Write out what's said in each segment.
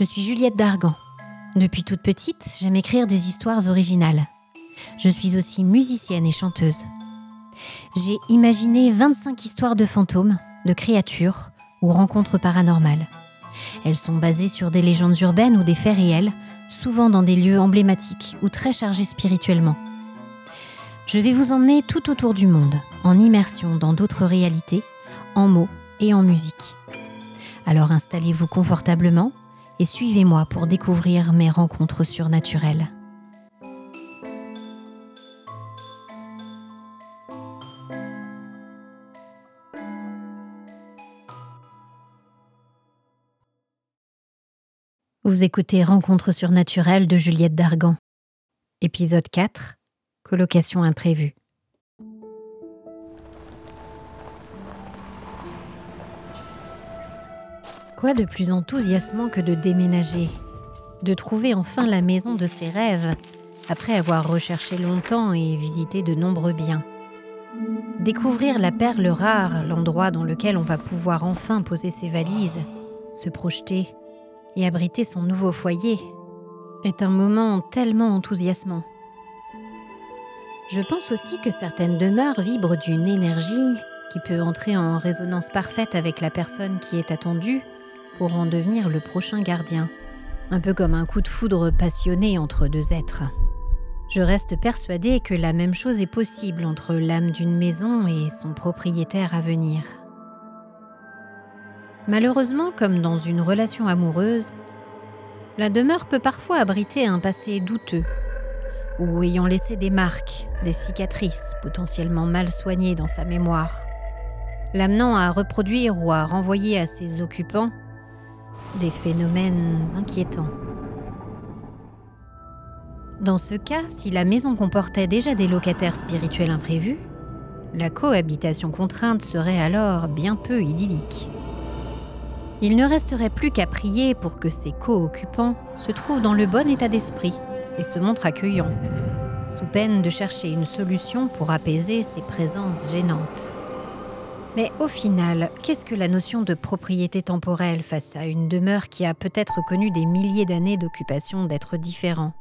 Je suis Juliette Dargan. Depuis toute petite, j'aime écrire des histoires originales. Je suis aussi musicienne et chanteuse. J'ai imaginé 25 histoires de fantômes, de créatures ou rencontres paranormales. Elles sont basées sur des légendes urbaines ou des faits réels, souvent dans des lieux emblématiques ou très chargés spirituellement. Je vais vous emmener tout autour du monde, en immersion dans d'autres réalités, en mots et en musique. Alors installez-vous confortablement et suivez-moi pour découvrir mes rencontres surnaturelles. Vous écoutez Rencontres surnaturelles de Juliette Dargan. Épisode 4 Colocation imprévue. Quoi de plus enthousiasmant que de déménager De trouver enfin la maison de ses rêves, après avoir recherché longtemps et visité de nombreux biens. Découvrir la perle rare, l'endroit dans lequel on va pouvoir enfin poser ses valises, se projeter et abriter son nouveau foyer, est un moment tellement enthousiasmant. Je pense aussi que certaines demeures vibrent d'une énergie qui peut entrer en résonance parfaite avec la personne qui est attendue pour en devenir le prochain gardien, un peu comme un coup de foudre passionné entre deux êtres. Je reste persuadée que la même chose est possible entre l'âme d'une maison et son propriétaire à venir. Malheureusement, comme dans une relation amoureuse, la demeure peut parfois abriter un passé douteux, ou ayant laissé des marques, des cicatrices potentiellement mal soignées dans sa mémoire, l'amenant à reproduire ou à renvoyer à ses occupants des phénomènes inquiétants. Dans ce cas, si la maison comportait déjà des locataires spirituels imprévus, la cohabitation contrainte serait alors bien peu idyllique. Il ne resterait plus qu'à prier pour que ces co-occupants se trouvent dans le bon état d'esprit et se montrent accueillants, sous peine de chercher une solution pour apaiser ces présences gênantes. Mais au final, qu'est-ce que la notion de propriété temporelle face à une demeure qui a peut-être connu des milliers d'années d'occupation d'être différent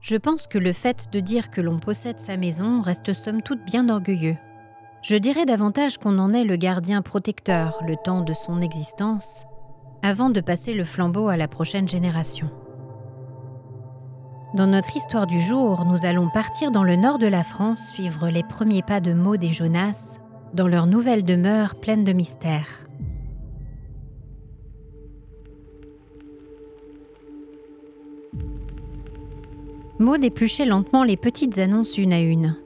Je pense que le fait de dire que l'on possède sa maison reste somme toute bien orgueilleux. Je dirais davantage qu'on en est le gardien protecteur le temps de son existence, avant de passer le flambeau à la prochaine génération. Dans notre histoire du jour, nous allons partir dans le nord de la France suivre les premiers pas de Maud et Jonas dans leur nouvelle demeure pleine de mystères. Maud épluchait lentement les petites annonces une à une.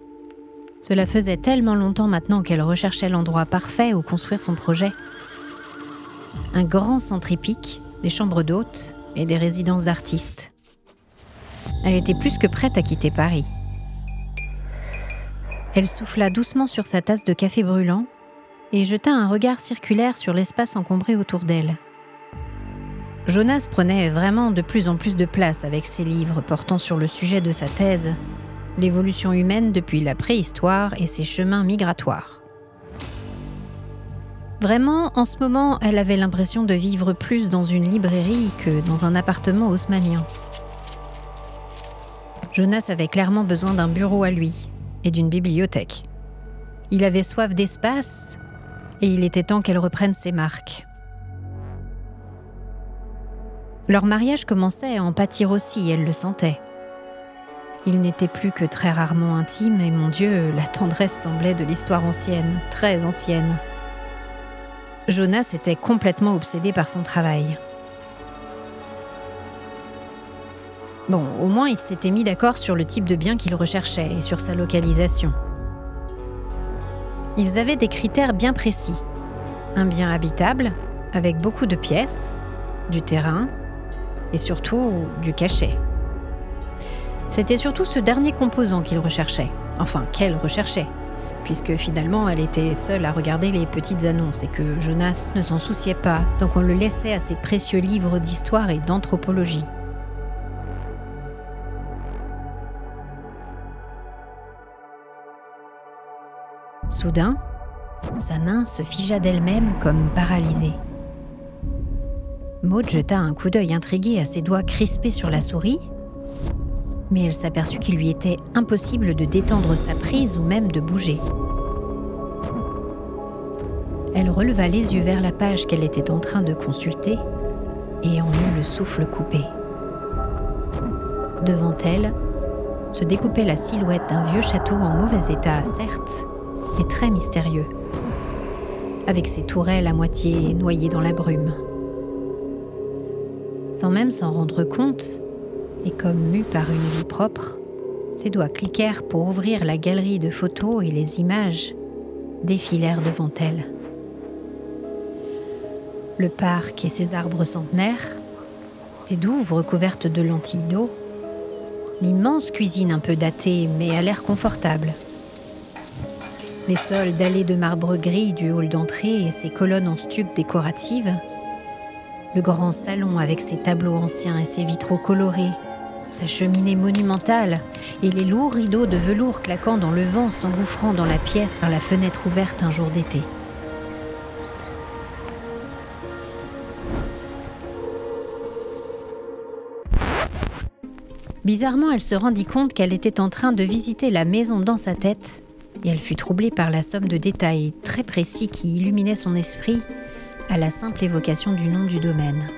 Cela faisait tellement longtemps maintenant qu'elle recherchait l'endroit parfait où construire son projet. Un grand centre épique, des chambres d'hôtes et des résidences d'artistes. Elle était plus que prête à quitter Paris. Elle souffla doucement sur sa tasse de café brûlant et jeta un regard circulaire sur l'espace encombré autour d'elle. Jonas prenait vraiment de plus en plus de place avec ses livres portant sur le sujet de sa thèse, l'évolution humaine depuis la préhistoire et ses chemins migratoires. Vraiment, en ce moment, elle avait l'impression de vivre plus dans une librairie que dans un appartement haussmanien. Jonas avait clairement besoin d'un bureau à lui, et d'une bibliothèque. Il avait soif d'espace et il était temps qu'elle reprenne ses marques. Leur mariage commençait à en pâtir aussi, elle le sentait. Il n'était plus que très rarement intime et mon Dieu, la tendresse semblait de l'histoire ancienne, très ancienne. Jonas était complètement obsédé par son travail. Bon, au moins il s'était mis d'accord sur le type de bien qu'il recherchait et sur sa localisation. Ils avaient des critères bien précis. Un bien habitable, avec beaucoup de pièces, du terrain et surtout du cachet. C'était surtout ce dernier composant qu'il recherchait, enfin qu'elle recherchait, puisque finalement elle était seule à regarder les petites annonces et que Jonas ne s'en souciait pas, donc on le laissait à ses précieux livres d'histoire et d'anthropologie. Soudain, sa main se figea d'elle-même comme paralysée. Maud jeta un coup d'œil intrigué à ses doigts crispés sur la souris, mais elle s'aperçut qu'il lui était impossible de détendre sa prise ou même de bouger. Elle releva les yeux vers la page qu'elle était en train de consulter et en eut le souffle coupé. Devant elle se découpait la silhouette d'un vieux château en mauvais état, certes, mais très mystérieux, avec ses tourelles à moitié noyées dans la brume. Sans même s'en rendre compte, et comme mue par une vie propre, ses doigts cliquèrent pour ouvrir la galerie de photos et les images défilèrent devant elle. Le parc et ses arbres centenaires, ses douves recouvertes de lentilles d'eau, l'immense cuisine un peu datée mais à l'air confortable. Les sols dallés de marbre gris du hall d'entrée et ses colonnes en stuc décoratives, le grand salon avec ses tableaux anciens et ses vitraux colorés, sa cheminée monumentale et les lourds rideaux de velours claquant dans le vent s'engouffrant dans la pièce par la fenêtre ouverte un jour d'été. Bizarrement, elle se rendit compte qu'elle était en train de visiter la maison dans sa tête, et elle fut troublée par la somme de détails très précis qui illuminaient son esprit à la simple évocation du nom du domaine.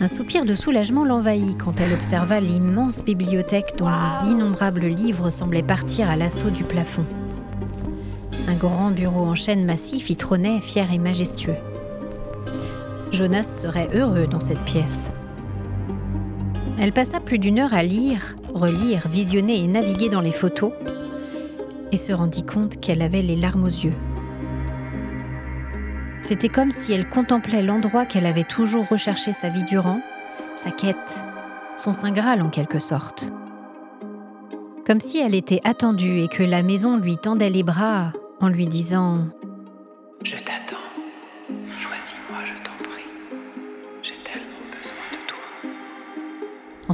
Un soupir de soulagement l'envahit quand elle observa l'immense bibliothèque dont les innombrables livres semblaient partir à l'assaut du plafond. Un grand bureau en chêne massif y trônait fier et majestueux. Jonas serait heureux dans cette pièce. Elle passa plus d'une heure à lire, relire, visionner et naviguer dans les photos, et se rendit compte qu'elle avait les larmes aux yeux. C'était comme si elle contemplait l'endroit qu'elle avait toujours recherché sa vie durant, sa quête, son saint Graal en quelque sorte. Comme si elle était attendue et que la maison lui tendait les bras en lui disant ⁇ Je t'attends.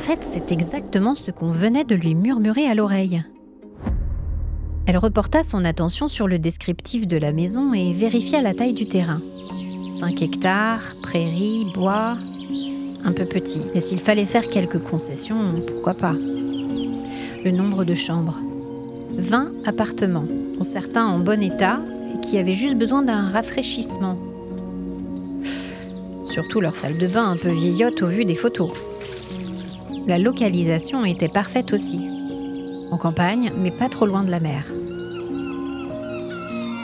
En fait, c'est exactement ce qu'on venait de lui murmurer à l'oreille. Elle reporta son attention sur le descriptif de la maison et vérifia la taille du terrain. 5 hectares, prairies, bois, un peu petit. Mais s'il fallait faire quelques concessions, pourquoi pas? Le nombre de chambres. 20 appartements, dont certains en bon état et qui avaient juste besoin d'un rafraîchissement. Surtout leur salle de bain un peu vieillotte au vu des photos. La localisation était parfaite aussi. En campagne, mais pas trop loin de la mer.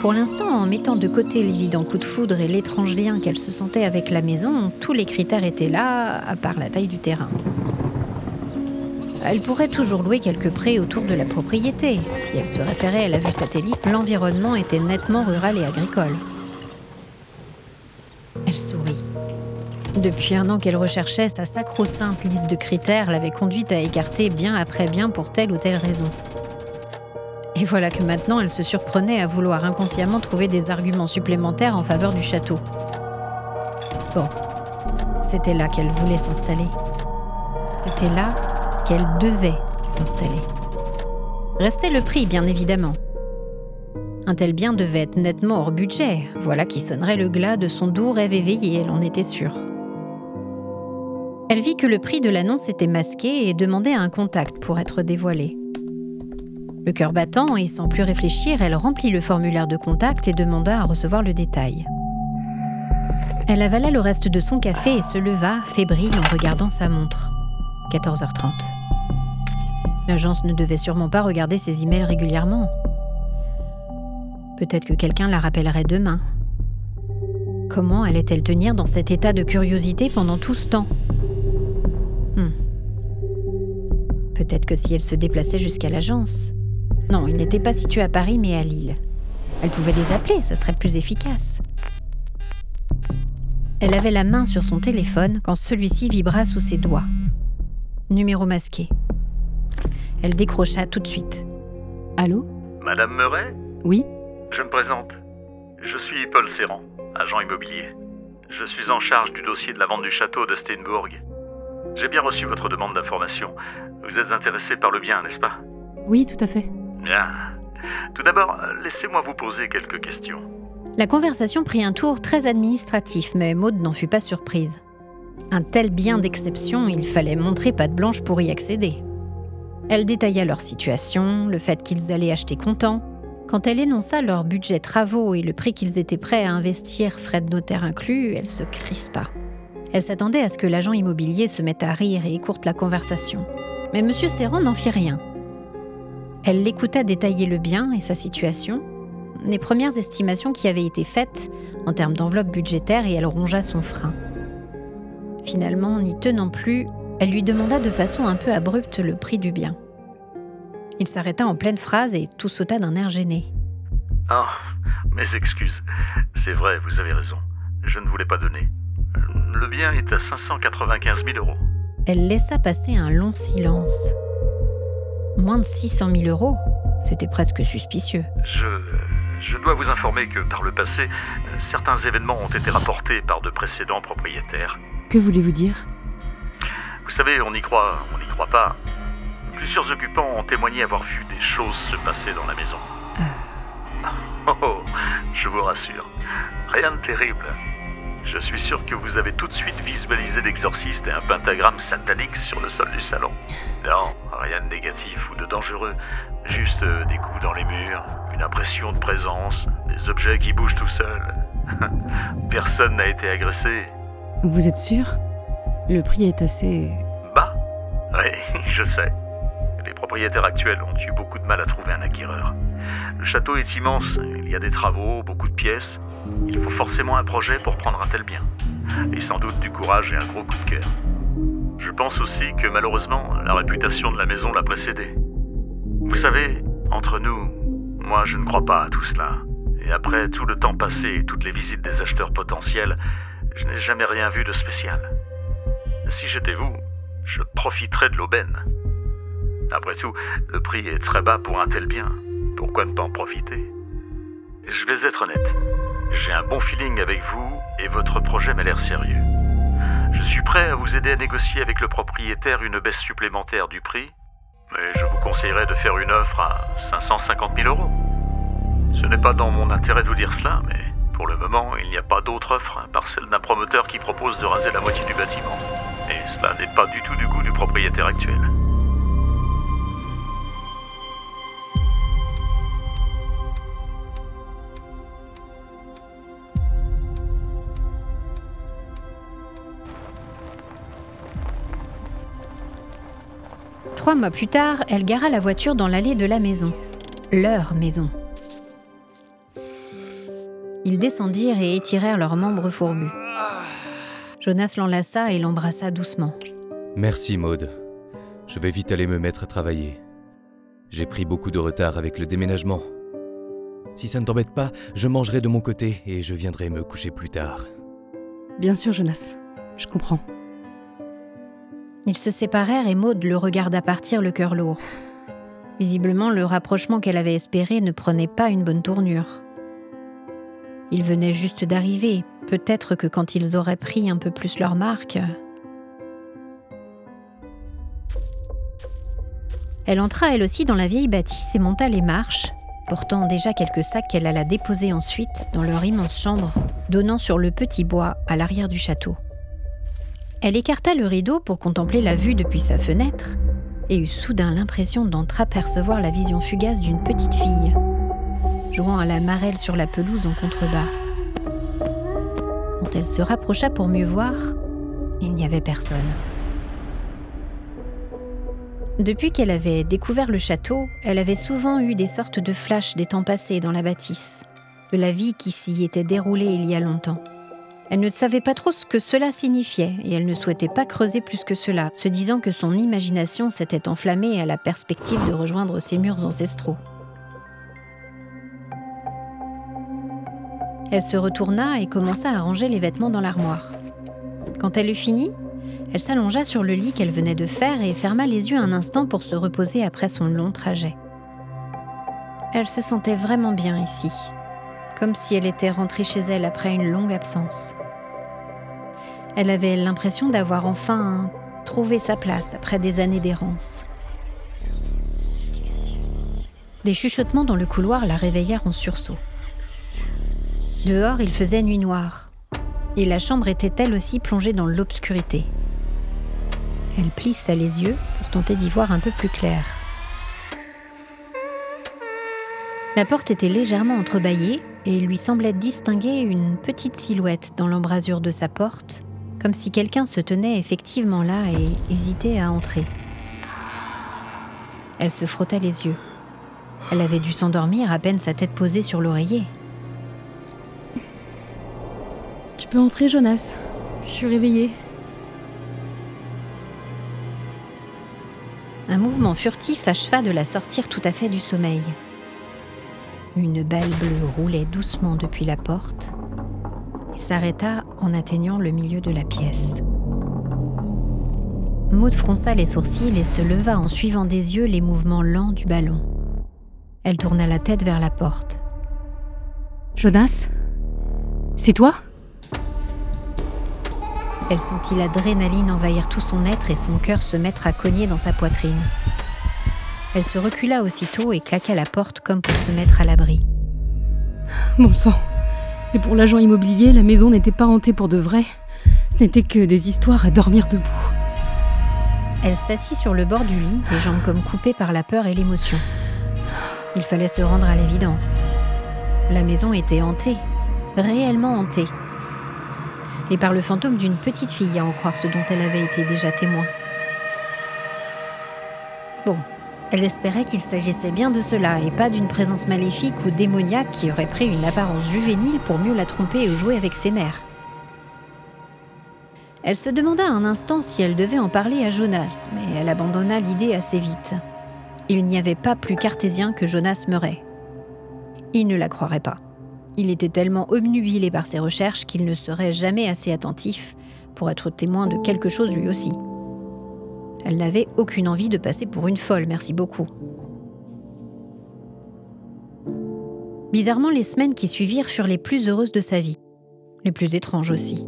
Pour l'instant, en mettant de côté l'évident coup de foudre et l'étrange lien qu'elle se sentait avec la maison, tous les critères étaient là, à part la taille du terrain. Elle pourrait toujours louer quelques prés autour de la propriété. Si elle se référait à la vue satellite, l'environnement était nettement rural et agricole. Depuis un an qu'elle recherchait, sa sacro-sainte liste de critères l'avait conduite à écarter bien après bien pour telle ou telle raison. Et voilà que maintenant elle se surprenait à vouloir inconsciemment trouver des arguments supplémentaires en faveur du château. Bon, c'était là qu'elle voulait s'installer. C'était là qu'elle devait s'installer. Restait le prix, bien évidemment. Un tel bien devait être nettement hors budget, voilà qui sonnerait le glas de son doux rêve éveillé, elle en était sûre. Elle vit que le prix de l'annonce était masqué et demandait un contact pour être dévoilé. Le cœur battant et sans plus réfléchir, elle remplit le formulaire de contact et demanda à recevoir le détail. Elle avala le reste de son café et se leva, fébrile, en regardant sa montre. 14h30. L'agence ne devait sûrement pas regarder ses emails régulièrement. Peut-être que quelqu'un la rappellerait demain. Comment allait-elle tenir dans cet état de curiosité pendant tout ce temps? Hmm. Peut-être que si elle se déplaçait jusqu'à l'agence. Non, il n'était pas situé à Paris mais à Lille. Elle pouvait les appeler, ça serait plus efficace. Elle avait la main sur son téléphone quand celui-ci vibra sous ses doigts. Numéro masqué. Elle décrocha tout de suite. Allô? Madame Meuret? Oui Je me présente. Je suis Paul Serrand, agent immobilier. Je suis en charge du dossier de la vente du château de Steinbourg. J'ai bien reçu votre demande d'information. Vous êtes intéressé par le bien, n'est-ce pas? Oui, tout à fait. Bien. Tout d'abord, laissez-moi vous poser quelques questions. La conversation prit un tour très administratif, mais Maud n'en fut pas surprise. Un tel bien d'exception, il fallait montrer patte blanche pour y accéder. Elle détailla leur situation, le fait qu'ils allaient acheter comptant. Quand elle énonça leur budget travaux et le prix qu'ils étaient prêts à investir, frais de notaire inclus, elle se crispa. Elle s'attendait à ce que l'agent immobilier se mette à rire et écourte la conversation. Mais M. Serrand n'en fit rien. Elle l'écouta détailler le bien et sa situation, les premières estimations qui avaient été faites en termes d'enveloppe budgétaire et elle rongea son frein. Finalement, n'y tenant plus, elle lui demanda de façon un peu abrupte le prix du bien. Il s'arrêta en pleine phrase et tout sauta d'un air gêné. Ah, mes excuses. C'est vrai, vous avez raison. Je ne voulais pas donner. Le bien est à 595 000 euros. Elle laissa passer un long silence. Moins de 600 000 euros C'était presque suspicieux. Je. Je dois vous informer que par le passé, certains événements ont été rapportés par de précédents propriétaires. Que voulez-vous dire? Vous savez, on y croit, on n'y croit pas. Plusieurs occupants ont témoigné avoir vu des choses se passer dans la maison. Oh, oh, je vous rassure, rien de terrible. Je suis sûr que vous avez tout de suite visualisé l'exorciste et un pentagramme satanique sur le sol du salon. Non, rien de négatif ou de dangereux, juste euh, des coups dans les murs, une impression de présence, des objets qui bougent tout seuls. Personne n'a été agressé. Vous êtes sûr? Le prix est assez... Bah Oui, je sais. Les propriétaires actuels ont eu beaucoup de mal à trouver un acquéreur. Le château est immense, il y a des travaux, beaucoup de pièces. Il faut forcément un projet pour prendre un tel bien. Et sans doute du courage et un gros coup de cœur. Je pense aussi que malheureusement, la réputation de la maison l'a précédé. Vous savez, entre nous, moi je ne crois pas à tout cela. Et après tout le temps passé et toutes les visites des acheteurs potentiels, je n'ai jamais rien vu de spécial. Si j'étais vous, je profiterais de l'aubaine. Après tout, le prix est très bas pour un tel bien. Pourquoi ne pas en profiter? Je vais être honnête. J'ai un bon feeling avec vous et votre projet m'a l'air sérieux. Je suis prêt à vous aider à négocier avec le propriétaire une baisse supplémentaire du prix, mais je vous conseillerais de faire une offre à 550 000 euros. Ce n'est pas dans mon intérêt de vous dire cela, mais pour le moment, il n'y a pas d'autre offre à part celle d'un promoteur qui propose de raser la moitié du bâtiment. Et cela n'est pas du tout du goût du propriétaire actuel. Trois mois plus tard, elle gara la voiture dans l'allée de la maison. Leur maison. Ils descendirent et étirèrent leurs membres fourbus. Jonas l'enlaça et l'embrassa doucement. Merci Maude. Je vais vite aller me mettre à travailler. J'ai pris beaucoup de retard avec le déménagement. Si ça ne t'embête pas, je mangerai de mon côté et je viendrai me coucher plus tard. Bien sûr, Jonas. Je comprends. Ils se séparèrent et Maud le regarda partir le cœur lourd. Visiblement, le rapprochement qu'elle avait espéré ne prenait pas une bonne tournure. Ils venaient juste d'arriver, peut-être que quand ils auraient pris un peu plus leur marque. Elle entra elle aussi dans la vieille bâtisse et monta les marches, portant déjà quelques sacs qu'elle alla déposer ensuite dans leur immense chambre, donnant sur le petit bois à l'arrière du château. Elle écarta le rideau pour contempler la vue depuis sa fenêtre et eut soudain l'impression d'entreapercevoir la vision fugace d'une petite fille, jouant à la marelle sur la pelouse en contrebas. Quand elle se rapprocha pour mieux voir, il n'y avait personne. Depuis qu'elle avait découvert le château, elle avait souvent eu des sortes de flashs des temps passés dans la bâtisse, de la vie qui s'y était déroulée il y a longtemps. Elle ne savait pas trop ce que cela signifiait et elle ne souhaitait pas creuser plus que cela, se disant que son imagination s'était enflammée à la perspective de rejoindre ses murs ancestraux. Elle se retourna et commença à ranger les vêtements dans l'armoire. Quand elle eut fini, elle s'allongea sur le lit qu'elle venait de faire et ferma les yeux un instant pour se reposer après son long trajet. Elle se sentait vraiment bien ici, comme si elle était rentrée chez elle après une longue absence. Elle avait l'impression d'avoir enfin trouvé sa place après des années d'errance. Des chuchotements dans le couloir la réveillèrent en sursaut. Dehors, il faisait nuit noire. Et la chambre était elle aussi plongée dans l'obscurité. Elle plissa les yeux pour tenter d'y voir un peu plus clair. La porte était légèrement entrebâillée et il lui semblait distinguer une petite silhouette dans l'embrasure de sa porte, comme si quelqu'un se tenait effectivement là et hésitait à entrer. Elle se frotta les yeux. Elle avait dû s'endormir à peine sa tête posée sur l'oreiller. Tu peux entrer, Jonas. Je suis réveillée. Un mouvement furtif acheva de la sortir tout à fait du sommeil. Une balle bleue roulait doucement depuis la porte et s'arrêta en atteignant le milieu de la pièce. Maud fronça les sourcils et se leva en suivant des yeux les mouvements lents du ballon. Elle tourna la tête vers la porte. Jonas C'est toi? Elle sentit l'adrénaline envahir tout son être et son cœur se mettre à cogner dans sa poitrine. Elle se recula aussitôt et claqua la porte comme pour se mettre à l'abri. Mon sang Et pour l'agent immobilier, la maison n'était pas hantée pour de vrai. Ce n'était que des histoires à dormir debout. Elle s'assit sur le bord du lit, les jambes comme coupées par la peur et l'émotion. Il fallait se rendre à l'évidence. La maison était hantée, réellement hantée. Et par le fantôme d'une petite fille, à en croire ce dont elle avait été déjà témoin. Bon, elle espérait qu'il s'agissait bien de cela et pas d'une présence maléfique ou démoniaque qui aurait pris une apparence juvénile pour mieux la tromper et jouer avec ses nerfs. Elle se demanda un instant si elle devait en parler à Jonas, mais elle abandonna l'idée assez vite. Il n'y avait pas plus cartésien que Jonas Murray. Il ne la croirait pas. Il était tellement obnubilé par ses recherches qu'il ne serait jamais assez attentif pour être témoin de quelque chose lui aussi. Elle n'avait aucune envie de passer pour une folle, merci beaucoup. Bizarrement, les semaines qui suivirent furent les plus heureuses de sa vie, les plus étranges aussi.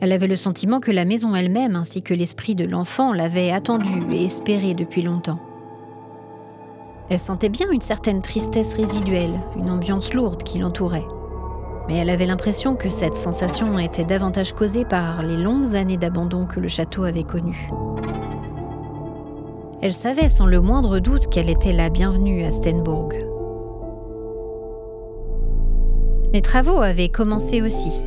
Elle avait le sentiment que la maison elle-même ainsi que l'esprit de l'enfant l'avaient attendue et espérée depuis longtemps. Elle sentait bien une certaine tristesse résiduelle, une ambiance lourde qui l'entourait. Mais elle avait l'impression que cette sensation était davantage causée par les longues années d'abandon que le château avait connues. Elle savait sans le moindre doute qu'elle était la bienvenue à Stenbourg. Les travaux avaient commencé aussi.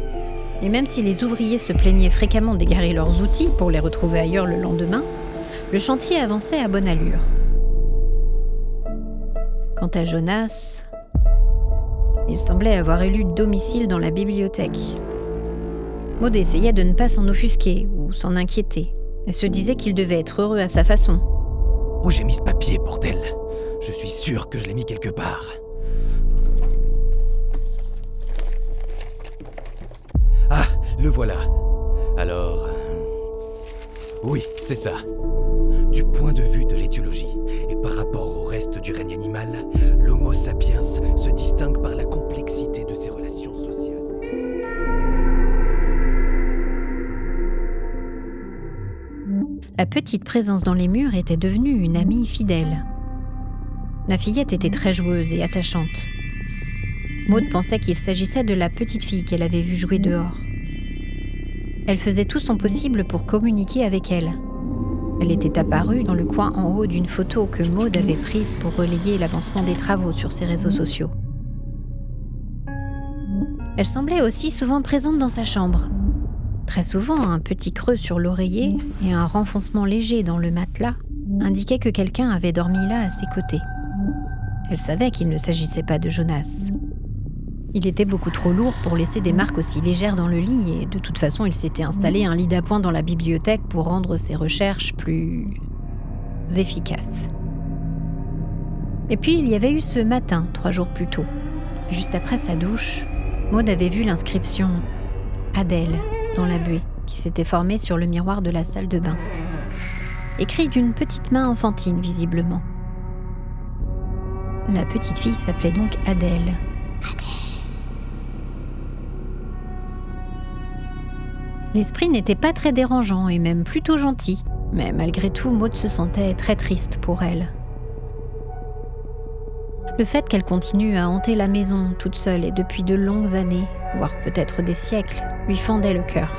Et même si les ouvriers se plaignaient fréquemment d'égarer leurs outils pour les retrouver ailleurs le lendemain, le chantier avançait à bonne allure. Quant à Jonas, il semblait avoir élu domicile dans la bibliothèque. Maud essayait de ne pas s'en offusquer ou s'en inquiéter, et se disait qu'il devait être heureux à sa façon. Où j'ai mis ce papier, bordel Je suis sûr que je l'ai mis quelque part. Ah, le voilà. Alors... Oui, c'est ça. Du point de vue de l'étiologie, et par rapport au reste du règne animal, l'Homo sapiens se distingue par la complexité La petite présence dans les murs était devenue une amie fidèle. La fillette était très joueuse et attachante. Maud pensait qu'il s'agissait de la petite fille qu'elle avait vue jouer dehors. Elle faisait tout son possible pour communiquer avec elle. Elle était apparue dans le coin en haut d'une photo que Maud avait prise pour relayer l'avancement des travaux sur ses réseaux sociaux. Elle semblait aussi souvent présente dans sa chambre, Très souvent, un petit creux sur l'oreiller et un renfoncement léger dans le matelas indiquaient que quelqu'un avait dormi là à ses côtés. Elle savait qu'il ne s'agissait pas de Jonas. Il était beaucoup trop lourd pour laisser des marques aussi légères dans le lit et de toute façon il s'était installé un lit d'appoint dans la bibliothèque pour rendre ses recherches plus efficaces. Et puis il y avait eu ce matin, trois jours plus tôt. Juste après sa douche, Maud avait vu l'inscription Adèle dans la buée qui s'était formée sur le miroir de la salle de bain. Écrit d'une petite main enfantine, visiblement. La petite fille s'appelait donc Adèle. L'esprit n'était pas très dérangeant et même plutôt gentil, mais malgré tout, Maud se sentait très triste pour elle. Le fait qu'elle continue à hanter la maison toute seule et depuis de longues années, voire peut-être des siècles, lui fendait le cœur.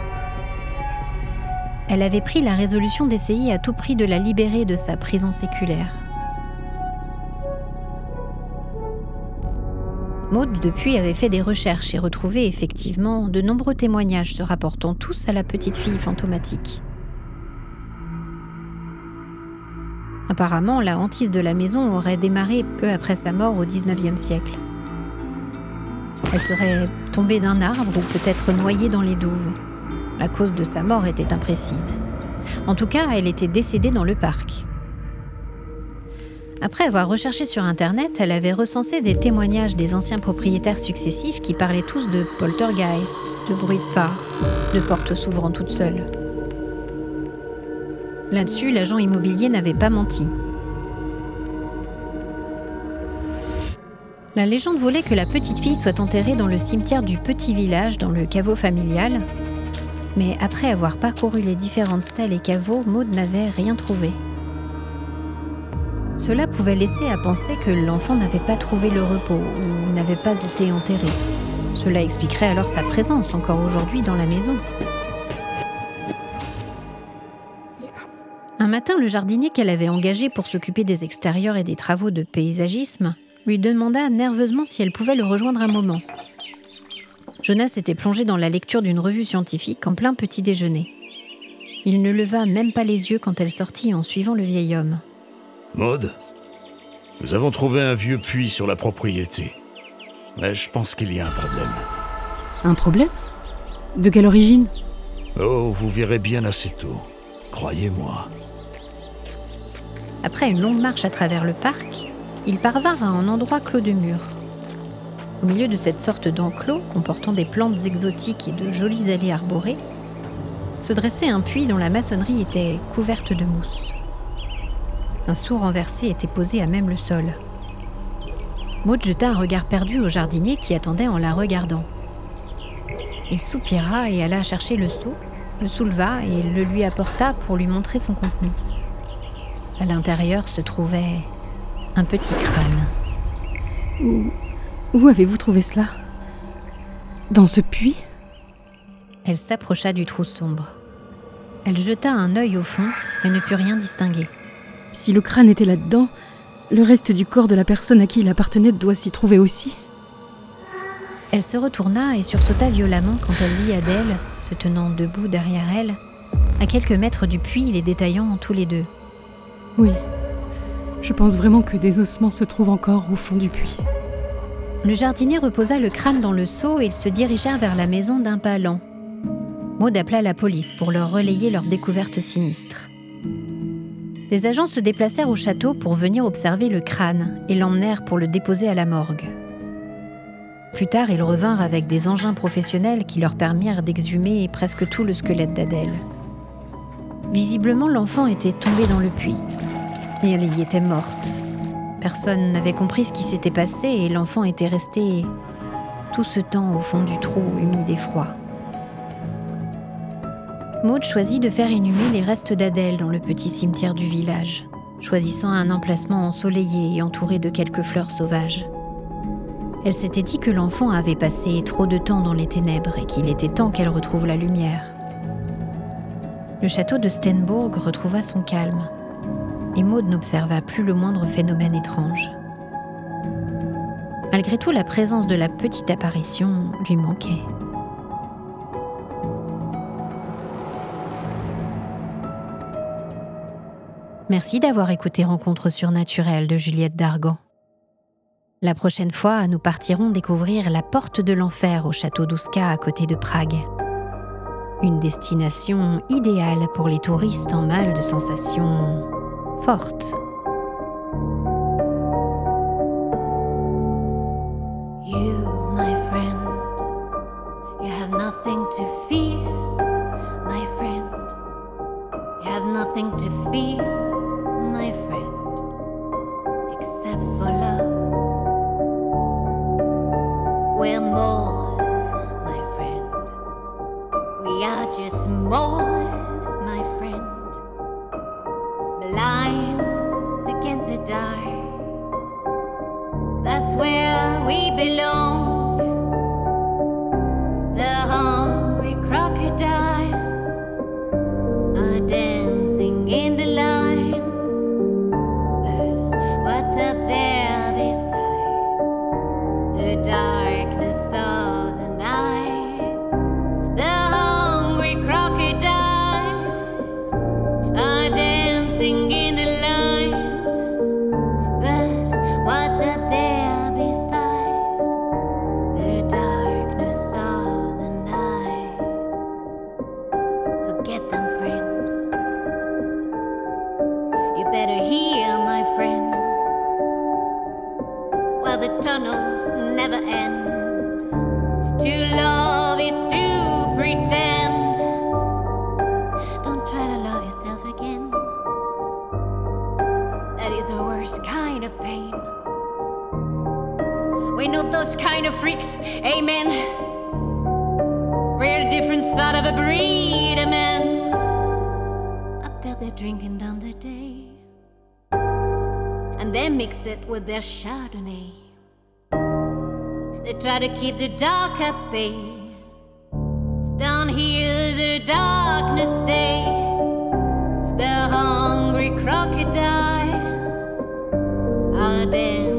Elle avait pris la résolution d'essayer à tout prix de la libérer de sa prison séculaire. Maud, depuis, avait fait des recherches et retrouvé effectivement de nombreux témoignages se rapportant tous à la petite fille fantomatique. Apparemment, la hantise de la maison aurait démarré peu après sa mort au XIXe siècle. Elle serait tombée d'un arbre ou peut-être noyée dans les douves. La cause de sa mort était imprécise. En tout cas, elle était décédée dans le parc. Après avoir recherché sur Internet, elle avait recensé des témoignages des anciens propriétaires successifs qui parlaient tous de poltergeist, de bruit de pas, de portes s'ouvrant toutes seules. Là-dessus, l'agent immobilier n'avait pas menti. La légende voulait que la petite fille soit enterrée dans le cimetière du petit village, dans le caveau familial. Mais après avoir parcouru les différentes stèles et caveaux, Maud n'avait rien trouvé. Cela pouvait laisser à penser que l'enfant n'avait pas trouvé le repos ou n'avait pas été enterré. Cela expliquerait alors sa présence encore aujourd'hui dans la maison. Un matin, le jardinier qu'elle avait engagé pour s'occuper des extérieurs et des travaux de paysagisme lui demanda nerveusement si elle pouvait le rejoindre un moment. Jonas était plongé dans la lecture d'une revue scientifique en plein petit déjeuner. Il ne leva même pas les yeux quand elle sortit en suivant le vieil homme. Maud, nous avons trouvé un vieux puits sur la propriété. Mais je pense qu'il y a un problème. Un problème? De quelle origine? Oh, vous verrez bien assez tôt. Croyez-moi. Après une longue marche à travers le parc, ils parvinrent à un endroit clos de murs. Au milieu de cette sorte d'enclos comportant des plantes exotiques et de jolies allées arborées, se dressait un puits dont la maçonnerie était couverte de mousse. Un seau renversé était posé à même le sol. Maud jeta un regard perdu au jardinier qui attendait en la regardant. Il soupira et alla chercher le seau, le souleva et le lui apporta pour lui montrer son contenu. À l'intérieur se trouvait un petit crâne. Où, où avez-vous trouvé cela? Dans ce puits? Elle s'approcha du trou sombre. Elle jeta un œil au fond et ne put rien distinguer. Si le crâne était là-dedans, le reste du corps de la personne à qui il appartenait doit s'y trouver aussi. Elle se retourna et sursauta violemment quand elle vit Adèle, se tenant debout derrière elle, à quelques mètres du puits, les détaillant tous les deux. Oui. Je pense vraiment que des ossements se trouvent encore au fond du puits. Le jardinier reposa le crâne dans le seau et ils se dirigèrent vers la maison d'un pas lent. Maud appela la police pour leur relayer leur découverte sinistre. Les agents se déplacèrent au château pour venir observer le crâne et l'emmenèrent pour le déposer à la morgue. Plus tard, ils revinrent avec des engins professionnels qui leur permirent d'exhumer presque tout le squelette d'Adèle. Visiblement, l'enfant était tombé dans le puits elle y était morte. Personne n'avait compris ce qui s'était passé et l'enfant était resté tout ce temps au fond du trou humide et froid. Maud choisit de faire inhumer les restes d'Adèle dans le petit cimetière du village, choisissant un emplacement ensoleillé et entouré de quelques fleurs sauvages. Elle s'était dit que l'enfant avait passé trop de temps dans les ténèbres et qu'il était temps qu'elle retrouve la lumière. Le château de Stenbourg retrouva son calme, et Maud n'observa plus le moindre phénomène étrange. Malgré tout, la présence de la petite apparition lui manquait. Merci d'avoir écouté Rencontre surnaturelle de Juliette Dargan. La prochaine fois, nous partirons découvrir la porte de l'enfer au château d'Ouska à côté de Prague. Une destination idéale pour les touristes en mal de sensations fort. that's where we belong. not those kind of freaks, amen. We're a different sort of a breed, amen. Up there, they're drinking down the day, and they mix it with their Chardonnay. They try to keep the dark at bay. Down here's a darkness day. The hungry crocodiles are dead.